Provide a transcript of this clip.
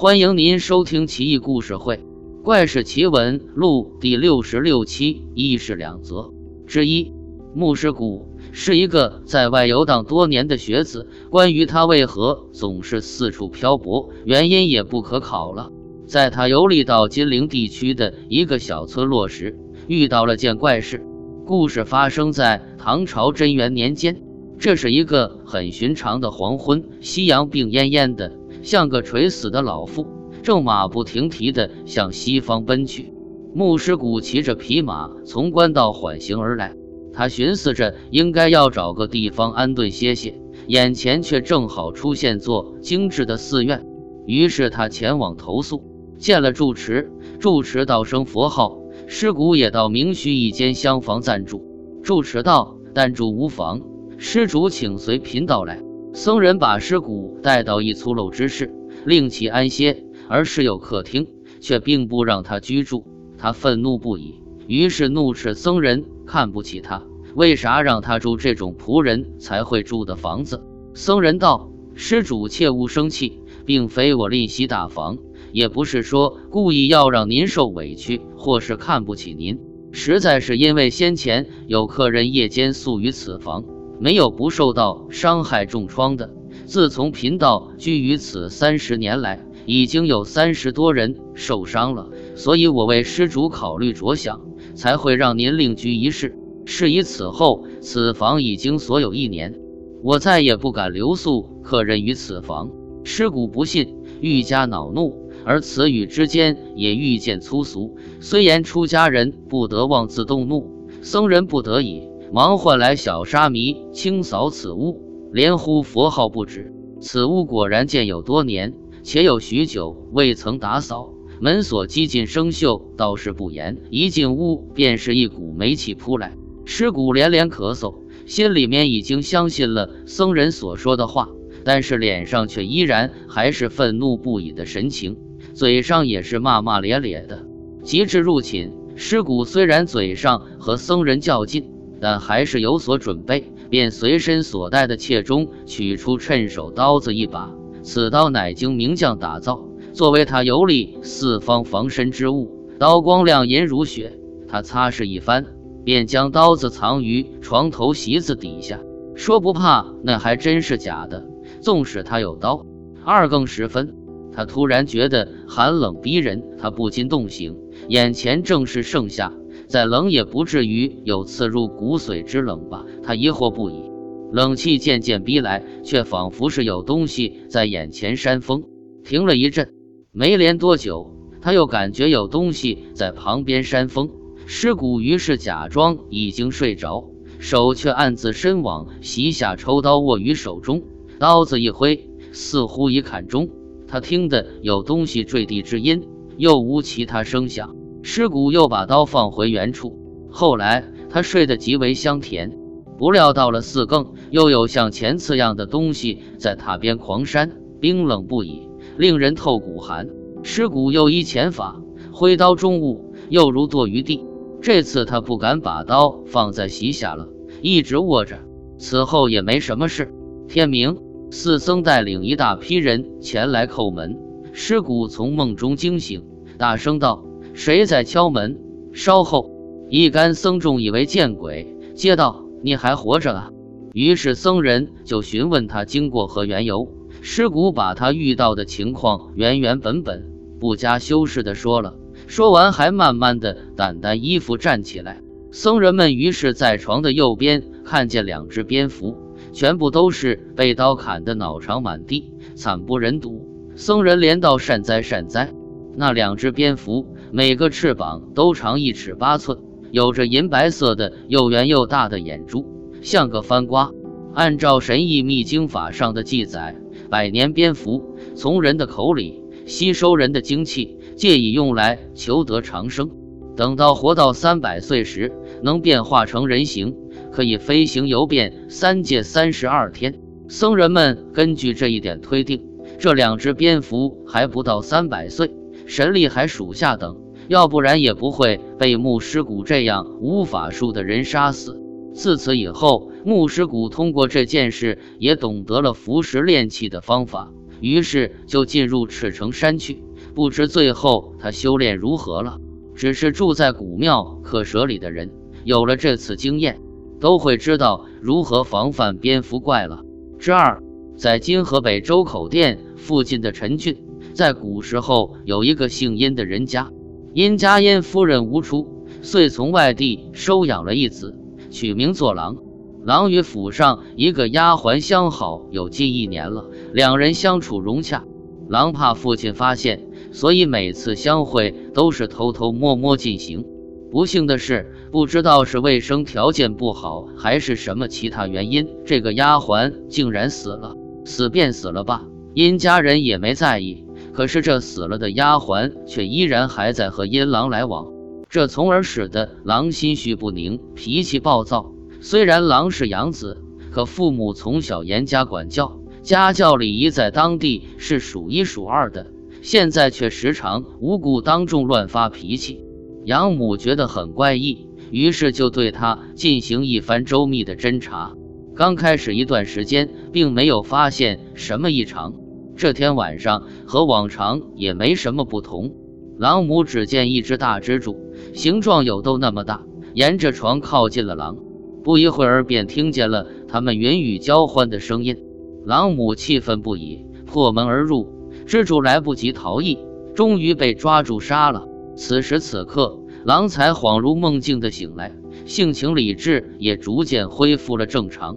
欢迎您收听《奇异故事会·怪事奇闻录》第六十六期，一事两则之一。牧师谷是一个在外游荡多年的学子，关于他为何总是四处漂泊，原因也不可考了。在他游历到金陵地区的一个小村落时，遇到了件怪事。故事发生在唐朝贞元年间，这是一个很寻常的黄昏，夕阳病恹恹的，像个垂死的老妇，正马不停蹄地向西方奔去。牧师谷骑着匹马从官道缓行而来，他寻思着应该要找个地方安顿歇歇，眼前却正好出现座精致的寺院，于是他前往投宿，见了住持，住持道声佛号。尸骨也到明虚一间厢房暂住。住持道：“暂住无妨，施主请随贫道来。”僧人把尸骨带到一粗陋之室，令其安歇，而室有客厅，却并不让他居住。他愤怒不已，于是怒斥僧人看不起他，为啥让他住这种仆人才会住的房子？僧人道：“施主切勿生气，并非我吝惜大房。”也不是说故意要让您受委屈，或是看不起您，实在是因为先前有客人夜间宿于此房，没有不受到伤害重创的。自从贫道居于此三十年来，已经有三十多人受伤了，所以我为施主考虑着想，才会让您另居一室。是以此后，此房已经所有一年，我再也不敢留宿客人于此房。尸骨不信，愈加恼怒。而词语之间也愈见粗俗。虽言出家人不得妄自动怒，僧人不得已，忙唤来小沙弥清扫此屋，连呼佛号不止。此屋果然建有多年，且有许久未曾打扫，门锁几近生锈，倒是不严。一进屋，便是一股霉气扑来。尸骨连连咳嗽，心里面已经相信了僧人所说的话，但是脸上却依然还是愤怒不已的神情。嘴上也是骂骂咧咧的，及至入寝，尸骨虽然嘴上和僧人较劲，但还是有所准备，便随身所带的切中取出趁手刀子一把。此刀乃经名匠打造，作为他游历四方防身之物。刀光亮银如雪，他擦拭一番，便将刀子藏于床头席子底下，说不怕，那还真是假的。纵使他有刀，二更时分。他突然觉得寒冷逼人，他不禁动刑。眼前正是盛夏，再冷也不至于有刺入骨髓之冷吧？他疑惑不已。冷气渐渐逼来，却仿佛是有东西在眼前扇风。停了一阵，没连多久，他又感觉有东西在旁边扇风。尸骨于是假装已经睡着，手却暗自伸往席下抽刀，握于手中，刀子一挥，似乎已砍中。他听得有东西坠地之音，又无其他声响。尸骨又把刀放回原处。后来他睡得极为香甜，不料到了四更，又有像前次样的东西在榻边狂扇，冰冷不已，令人透骨寒。尸骨又依前法，挥刀中物，又如堕于地。这次他不敢把刀放在席下了，一直握着。此后也没什么事。天明。四僧带领一大批人前来叩门，尸骨从梦中惊醒，大声道：“谁在敲门？”稍后，一干僧众以为见鬼，接道：“你还活着啊？”于是僧人就询问他经过和缘由。尸骨把他遇到的情况原原本本、不加修饰的说了，说完还慢慢的掸掸衣服站起来。僧人们于是，在床的右边看见两只蝙蝠。全部都是被刀砍得脑肠满地，惨不忍睹。僧人连道善哉善哉。那两只蝙蝠，每个翅膀都长一尺八寸，有着银白色的又圆又大的眼珠，像个番瓜。按照神异秘经法上的记载，百年蝙蝠从人的口里吸收人的精气，借以用来求得长生。等到活到三百岁时，能变化成人形。可以飞行游遍三界三十二天。僧人们根据这一点推定，这两只蝙蝠还不到三百岁，神力还属下等，要不然也不会被牧师谷这样无法术的人杀死。自此以后，牧师谷通过这件事也懂得了服食炼气的方法，于是就进入赤城山去。不知最后他修炼如何了。只是住在古庙客舍里的人，有了这次经验，都会知道如何防范蝙蝠怪了。之二，在今河北周口店附近的陈郡，在古时候有一个姓殷的人家，殷家殷夫人无出，遂从外地收养了一子，取名作郎。郎与府上一个丫鬟相好有近一年了，两人相处融洽。郎怕父亲发现。所以每次相会都是偷偷摸摸进行。不幸的是，不知道是卫生条件不好，还是什么其他原因，这个丫鬟竟然死了。死便死了吧，殷家人也没在意。可是这死了的丫鬟却依然还在和阴郎来往，这从而使得狼心绪不宁，脾气暴躁。虽然狼是养子，可父母从小严加管教，家教礼仪在当地是数一数二的。现在却时常无故当众乱发脾气，养母觉得很怪异，于是就对他进行一番周密的侦查。刚开始一段时间，并没有发现什么异常。这天晚上和往常也没什么不同，狼母只见一只大蜘蛛，形状有豆那么大，沿着床靠近了狼。不一会儿，便听见了他们云语交欢的声音。狼母气愤不已，破门而入。蜘蛛来不及逃逸，终于被抓住杀了。此时此刻，狼才恍如梦境的醒来，性情理智也逐渐恢复了正常。